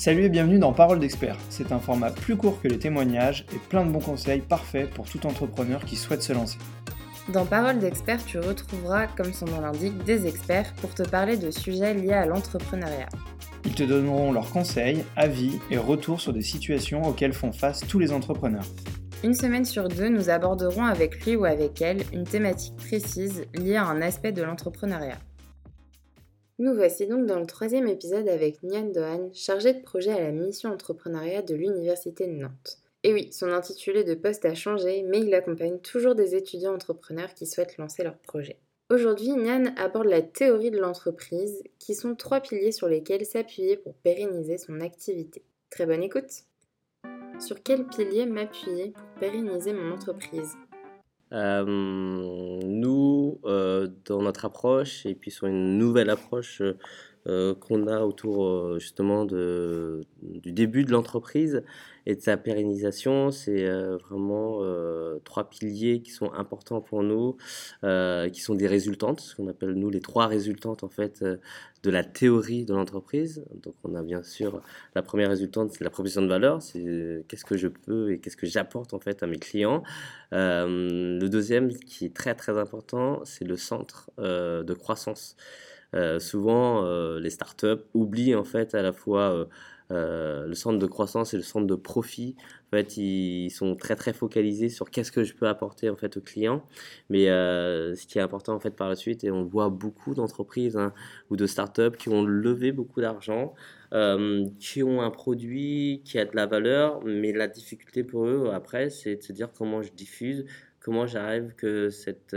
Salut et bienvenue dans Parole d'expert. C'est un format plus court que les témoignages et plein de bons conseils parfaits pour tout entrepreneur qui souhaite se lancer. Dans Parole d'expert, tu retrouveras, comme son nom l'indique, des experts pour te parler de sujets liés à l'entrepreneuriat. Ils te donneront leurs conseils, avis et retours sur des situations auxquelles font face tous les entrepreneurs. Une semaine sur deux, nous aborderons avec lui ou avec elle une thématique précise liée à un aspect de l'entrepreneuriat. Nous voici donc dans le troisième épisode avec Nian Dohan, chargé de projet à la mission entrepreneuriat de l'Université de Nantes. Et oui, son intitulé de poste a changé, mais il accompagne toujours des étudiants entrepreneurs qui souhaitent lancer leur projet. Aujourd'hui, Nian aborde la théorie de l'entreprise, qui sont trois piliers sur lesquels s'appuyer pour pérenniser son activité. Très bonne écoute Sur quel pilier m'appuyer pour pérenniser mon entreprise? Euh, nous, euh, dans notre approche, et puis sur une nouvelle approche euh, qu'on a autour justement de, du début de l'entreprise et de sa pérennisation, c'est vraiment trois piliers qui sont importants pour nous, qui sont des résultantes, ce qu'on appelle nous les trois résultantes en fait de la théorie de l'entreprise. Donc on a bien sûr la première résultante, c'est la proposition de valeur, c'est qu'est-ce que je peux et qu'est-ce que j'apporte en fait à mes clients. Euh, le deuxième qui est très très important, c'est le centre euh, de croissance. Euh, souvent les startups oublient en fait à la fois euh, le centre de croissance et le centre de profit, en fait, ils sont très très focalisés sur qu'est-ce que je peux apporter en fait aux clients. Mais euh, ce qui est important en fait par la suite, et on voit beaucoup d'entreprises hein, ou de startups qui ont levé beaucoup d'argent, euh, qui ont un produit qui a de la valeur, mais la difficulté pour eux après, c'est de se dire comment je diffuse, comment j'arrive que cette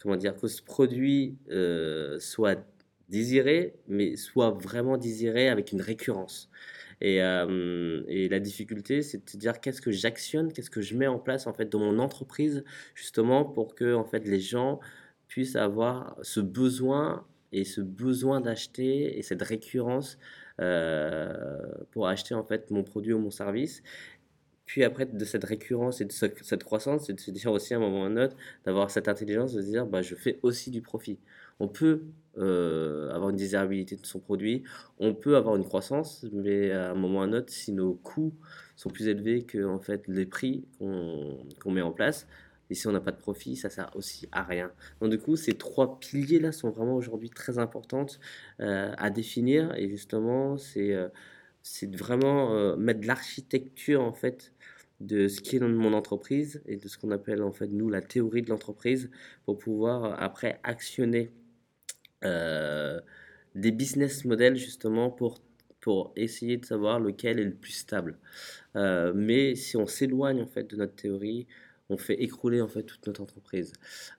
comment dire que ce produit soit désiré, mais soit vraiment désiré avec une récurrence. Et, euh, la difficulté, c'est de dire qu'est-ce que j'actionne, qu'est-ce que je mets en place en fait dans mon entreprise, justement pour que en fait les gens puissent avoir ce besoin et ce besoin d'acheter et cette récurrence euh, pour acheter en fait mon produit ou mon service. Puis après, de cette récurrence et de cette croissance, c'est de se dire aussi à un moment ou à un autre, d'avoir cette intelligence de se dire, bah, je fais aussi du profit. On peut euh, avoir une désirabilité de son produit, on peut avoir une croissance, mais à un moment ou à un autre, si nos coûts sont plus élevés que en fait, les prix qu'on met en place, et si on n'a pas de profit, ça sert aussi à rien. Donc du coup, ces trois piliers-là sont vraiment aujourd'hui très importantes euh, à définir, et justement, c'est euh, c'est vraiment mettre de l'architecture en fait de ce qui est dans mon entreprise et de ce qu'on appelle en fait nous la théorie de l'entreprise pour pouvoir après actionner euh, des business models justement pour, pour essayer de savoir lequel est le plus stable. Euh, mais si on s'éloigne en fait de notre théorie, on fait écrouler en fait toute notre entreprise.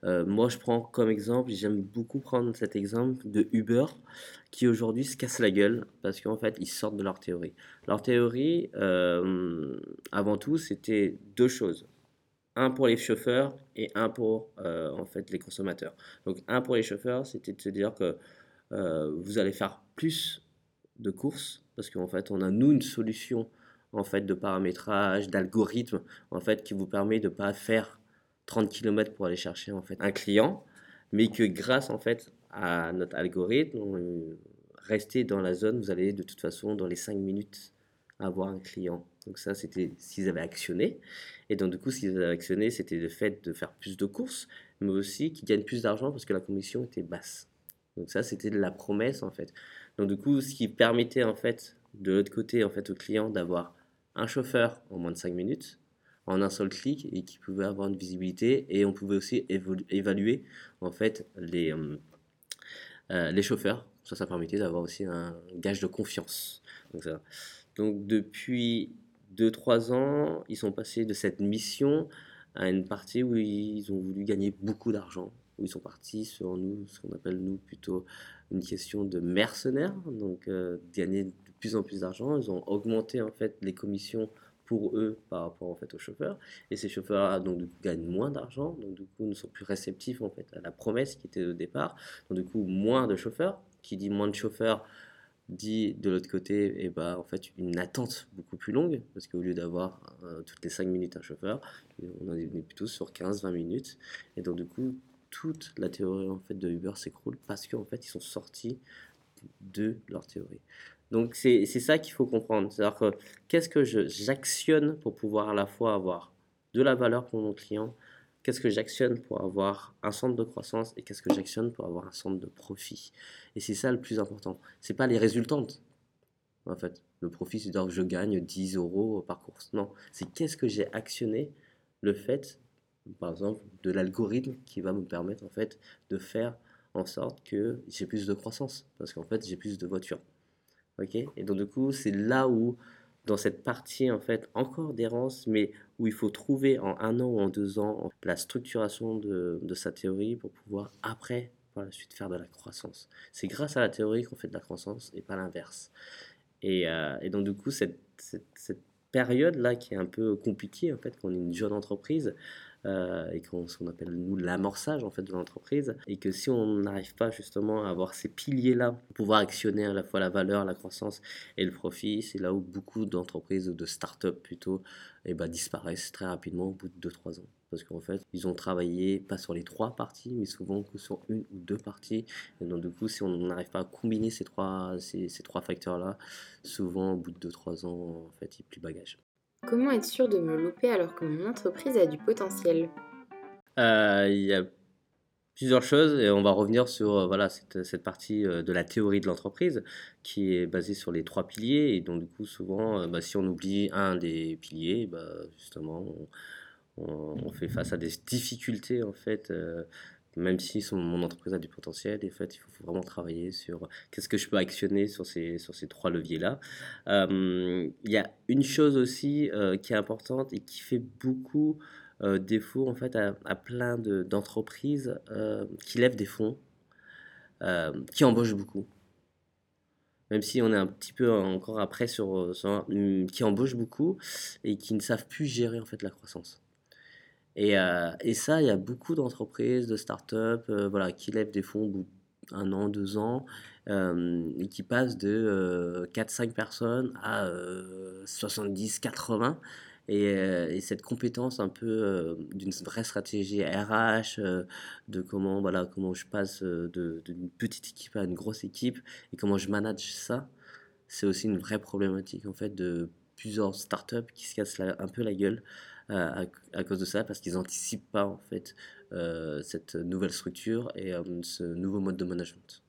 Euh, moi, je prends comme exemple, j'aime beaucoup prendre cet exemple de Uber, qui aujourd'hui se casse la gueule parce qu'en fait, ils sortent de leur théorie. Leur théorie, avant tout, c'était deux choses un pour les chauffeurs et un pour euh, en fait les consommateurs. Donc un pour les chauffeurs, c'était de se dire que euh, vous allez faire plus de courses parce qu'en fait on a nous une solution en fait de paramétrage, d'algorithme en fait qui vous permet de pas faire 30 km pour aller chercher en fait un client, mais que grâce en fait à notre algorithme, rester dans la zone, vous allez de toute façon dans les 5 minutes avoir un client. Donc ça, c'était s'ils avaient actionné. Et donc du coup, s'ils avaient actionné, c'était le fait de faire plus de courses, mais aussi qu'ils gagnent plus d'argent parce que la commission était basse. Donc ça, c'était de la promesse en fait. Donc du coup, ce qui permettait en fait de l'autre côté en fait au client d'avoir un chauffeur en moins de 5 minutes en un seul clic et qui pouvait avoir une visibilité et on pouvait aussi évaluer en fait les, euh, euh, les chauffeurs. Ça, ça permettait d'avoir aussi un gage de confiance. Donc ça. Donc depuis 2-3 ans, ils sont passés de cette mission à une partie où ils ont voulu gagner beaucoup d'argent, où ils sont partis sur nous, ce qu'on appelle nous plutôt une question de mercenaires, donc euh, gagner de plus en plus d'argent. Ils ont augmenté en fait les commissions pour eux par rapport en fait aux chauffeurs. Et ces chauffeurs donc gagnent moins d'argent. Donc du coup ne sont plus réceptifs en fait à la promesse qui était au départ. Donc du coup moins de chauffeurs. Qui dit moins de chauffeurs dit de l'autre côté et eh ben, en fait une attente beaucoup plus longue. Parce qu'au lieu d'avoir euh, toutes les 5 minutes un chauffeur on est plutôt sur 15-20 minutes. Et donc du coup toute la théorie en fait de Uber s'écroule parce qu'en fait ils sont sortis de leur théorie Donc c'est ça qu'il faut comprendre. C'est-à-dire que qu'est-ce que j'actionne pour pouvoir à la fois avoir de la valeur pour mon client, qu'est-ce que j'actionne pour avoir un centre de croissance et qu'est-ce que j'actionne pour avoir un centre de profit. Et c'est ça le plus important. C'est pas les résultantes, en fait. Le profit, c'est dire que je gagne 10 euros par course. Non, c'est qu'est-ce que j'ai actionné, le fait, par exemple, de l'algorithme qui va me permettre, en fait, de faire en sorte que j'ai plus de croissance. Parce qu'en fait, j'ai plus de voitures. OK? Et donc, du coup, c'est là où dans cette partie en fait encore d'errance, mais où il faut trouver en un an ou en deux ans la structuration de, de sa théorie pour pouvoir après par la suite faire de la croissance. C'est grâce à la théorie qu'on fait de la croissance et pas l'inverse. Et, euh, et, donc du coup cette, cette, cette période là qui est un peu compliquée en fait quand on est une jeune entreprise, euh, et qu'on, ce qu'on appelle nous l'amorçage en fait de l'entreprise. Et que si on n'arrive pas justement à avoir ces piliers là pouvoir actionner à la fois la valeur, la croissance et le profit, c'est là où beaucoup d'entreprises de start-up plutôt eh ben, disparaissent très rapidement au bout de 2-3 ans. Parce qu'en fait ils ont travaillé pas sur les trois parties mais souvent que sur une ou deux parties. Et donc du coup si on n'arrive pas à combiner ces trois, ces, trois facteurs là souvent au bout de 2-3 ans en fait il n'y a plus bagage. Comment être sûr de me louper alors que mon entreprise a du potentiel euh, Il y a plusieurs choses et on va revenir sur euh, cette, partie euh, de la théorie de l'entreprise qui est basée sur les trois piliers et donc du coup souvent bah, si on oublie un des piliers bah, justement on, fait face à des difficultés en fait même si mon entreprise a du potentiel, en fait, il faut, vraiment travailler sur qu'est-ce que je peux actionner sur ces, sur ces trois leviers-là. Euh, il y a une chose aussi euh, qui est importante et qui fait beaucoup euh, défaut en fait à, à plein d'entreprises qui lèvent des fonds, qui embauchent beaucoup. Même si on est un petit peu encore après sur, sur qui embauchent beaucoup et qui ne savent plus gérer en fait la croissance. Et, euh, et ça, il y a beaucoup d'entreprises, de start-up euh, voilà, qui lèvent des fonds au bout d'un an, deux ans, euh, et qui passent de 4-5 personnes à 70-80. Et, et, cette compétence un peu d'une vraie stratégie RH, de comment, voilà, comment je passe d'une petite équipe à une grosse équipe et comment je manage ça, c'est aussi une vraie problématique en fait de plusieurs startups qui se cassent un peu la gueule à, à, cause de ça, parce qu'ils n'anticipent pas en fait euh, cette nouvelle structure et euh, ce nouveau mode de management.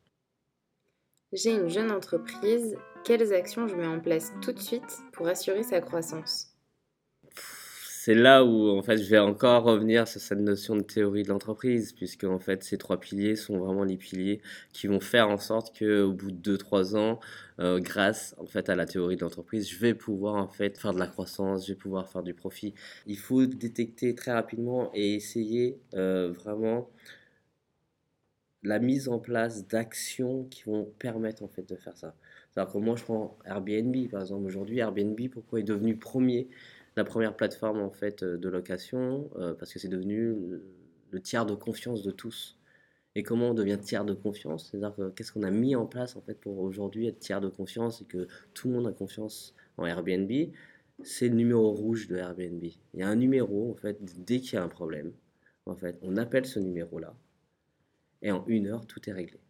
J'ai une jeune entreprise, quelles actions je mets en place tout de suite pour assurer sa croissance? C'est là où en fait je vais encore revenir sur cette notion de théorie de l'entreprise, puisque en fait ces trois piliers sont vraiment les piliers qui vont faire en sorte que au bout de 2-3 ans, euh, grâce en fait à la théorie de l'entreprise, je vais pouvoir en fait faire de la croissance, je vais pouvoir faire du profit. Il faut détecter très rapidement et essayer euh, vraiment la mise en place d'actions qui vont permettre en fait de faire ça. C'est-à-dire que moi je prends Airbnb par exemple aujourd'hui, Airbnb pourquoi est devenu premier la première plateforme en fait euh, de location euh, parce que c'est devenu le, tiers de confiance de tous. Et comment on devient tiers de confiance? C'est-à-dire qu'est-ce qu'on a mis en place en fait pour aujourd'hui être tiers de confiance et que tout le monde a confiance en Airbnb? C'est le numéro rouge de Airbnb. Il y a un numéro en fait dès qu'il y a un problème. En fait, on appelle ce numéro-là et en une heure tout est réglé.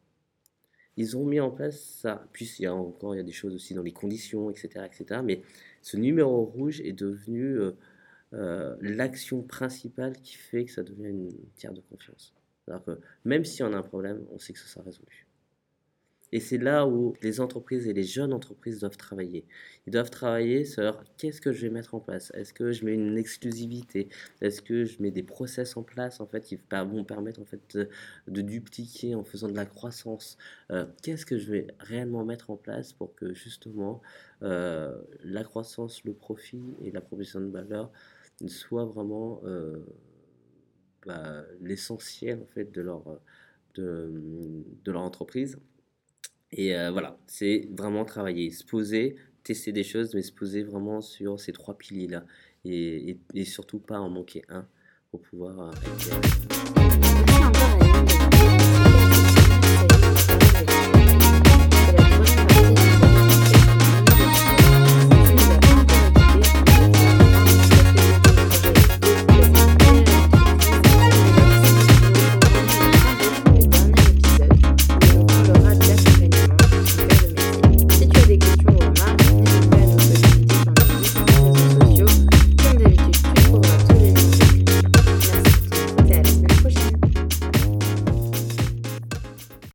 Ils ont mis en place ça. Puis il y a encore il y a des choses aussi dans les conditions, etc., etc. Mais ce numéro rouge est devenu euh, euh, l'action principale qui fait que ça devient une tiers de confiance. Alors que même si on a un problème, on sait que ça sera résolu. Et c'est là où les entreprises et les jeunes entreprises doivent travailler. Ils doivent travailler sur qu'est-ce que je vais mettre en place. Est-ce que je mets une exclusivité? Est-ce que je mets des process en place en fait qui vont permettre en fait de, dupliquer en faisant de la croissance? Euh, Qu'est-ce que je vais réellement mettre en place pour que justement euh, la croissance, le profit et la proposition de valeur soient vraiment euh, bah, l'essentiel en fait de leur de, de leur entreprise? Et euh, voilà, c'est vraiment travailler, se poser, tester des choses, mais se poser vraiment sur ces trois piliers-là. Et, surtout pas en manquer un pour pouvoir... Euh,